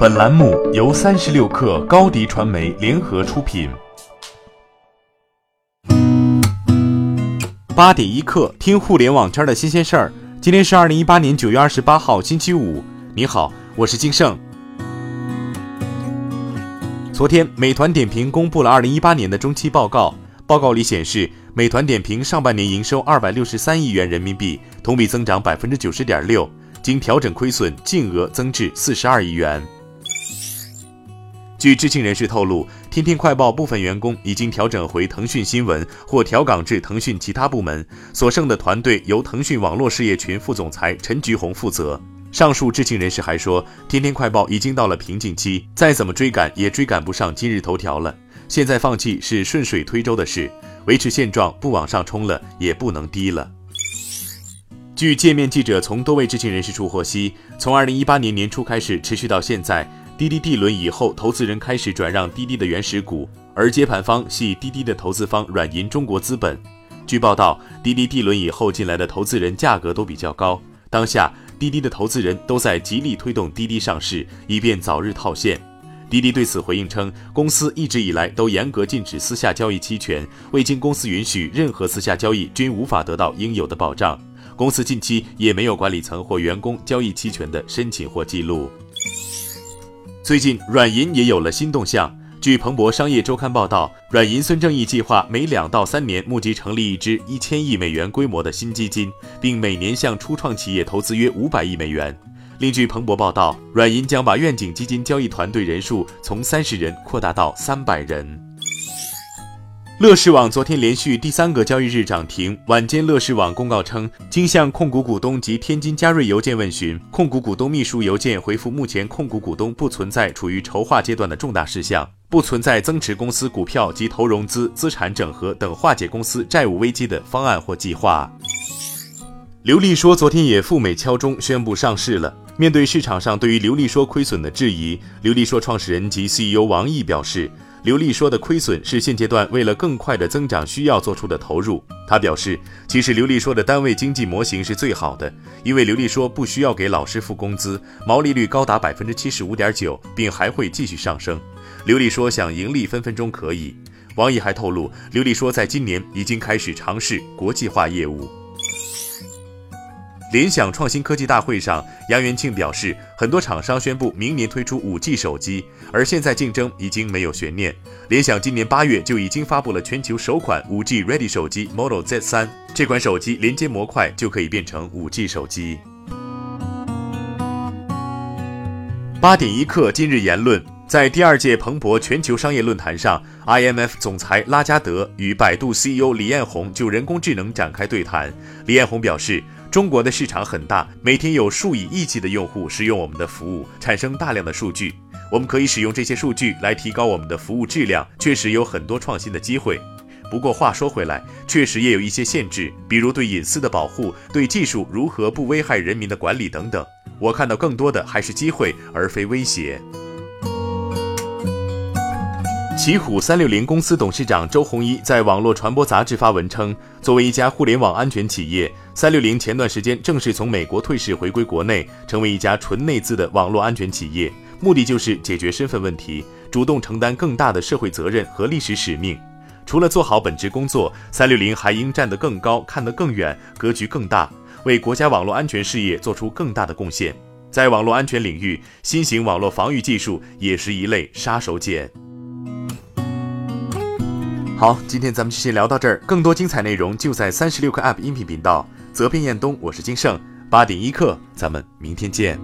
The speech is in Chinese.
本栏目由三十六氪高低传媒联合出品。八点一刻，听互联网圈的新鲜事儿。今天是二零一八年九月二十八号，星期五。你好，我是金盛。昨天，美团点评公布了二零一八年的中期报告。报告里显示，美团点评上半年营收二百六十三亿元人民币，同比增长百分之九十点六，经调整亏损净额增至四十二亿元。据知情人士透露，天天快报部分员工已经调整回腾讯新闻或调岗至腾讯其他部门，所剩的团队由腾讯网络事业群副总裁陈菊红负责。上述知情人士还说，天天快报已经到了瓶颈期，再怎么追赶也追赶不上今日头条了。现在放弃是顺水推舟的事，维持现状不往上冲了，也不能低了。据界面记者从多位知情人士处获悉，从二零一八年年初开始，持续到现在。滴滴 D 轮以后，投资人开始转让滴滴的原始股，而接盘方系滴滴的投资方软银中国资本。据报道，滴滴 D 轮以后进来的投资人价格都比较高，当下滴滴的投资人都在极力推动滴滴上市，以便早日套现。滴滴对此回应称，公司一直以来都严格禁止私下交易期权，未经公司允许，任何私下交易均无法得到应有的保障。公司近期也没有管理层或员工交易期权的申请或记录。最近，软银也有了新动向。据彭博商业周刊报道，软银孙正义计划每两到三年募集成立一支一千亿美元规模的新基金，并每年向初创企业投资约五百亿美元。另据彭博报道，软银将把愿景基金交易团队人数从三十人扩大到三百人。乐视网昨天连续第三个交易日涨停。晚间，乐视网公告称，经向控股股东及天津嘉瑞邮件问询，控股股东秘书邮件回复，目前控股股东不存在处于筹划阶段的重大事项，不存在增持公司股票及投融资、资产整合等化解公司债务危机的方案或计划。刘丽说昨天也赴美敲钟宣布上市了。面对市场上对于刘丽说亏损的质疑，刘丽说创始人及 CEO 王毅表示。刘丽说的亏损是现阶段为了更快的增长需要做出的投入。他表示，其实刘丽说的单位经济模型是最好的，因为刘丽说不需要给老师付工资，毛利率高达百分之七十五点九，并还会继续上升。刘丽说想盈利分分钟可以。王毅还透露，刘丽说在今年已经开始尝试国际化业务。联想创新科技大会上，杨元庆表示，很多厂商宣布明年推出 5G 手机，而现在竞争已经没有悬念。联想今年八月就已经发布了全球首款 5G Ready 手机 Model Z3，这款手机连接模块就可以变成 5G 手机。八点一刻，今日言论，在第二届彭博全球商业论坛上，IMF 总裁拉加德与百度 CEO 李彦宏就人工智能展开对谈。李彦宏表示。中国的市场很大，每天有数以亿计的用户使用我们的服务，产生大量的数据。我们可以使用这些数据来提高我们的服务质量，确实有很多创新的机会。不过话说回来，确实也有一些限制，比如对隐私的保护、对技术如何不危害人民的管理等等。我看到更多的还是机会，而非威胁。奇虎三六零公司董事长周鸿祎在网络传播杂志发文称，作为一家互联网安全企业，三六零前段时间正式从美国退市回归国内，成为一家纯内资的网络安全企业，目的就是解决身份问题，主动承担更大的社会责任和历史使命。除了做好本职工作，三六零还应站得更高，看得更远，格局更大，为国家网络安全事业做出更大的贡献。在网络安全领域，新型网络防御技术也是一类杀手锏。好，今天咱们就先聊到这儿。更多精彩内容就在三十六课 App 音频频道。责编：彦东，我是金盛。八点一刻，咱们明天见。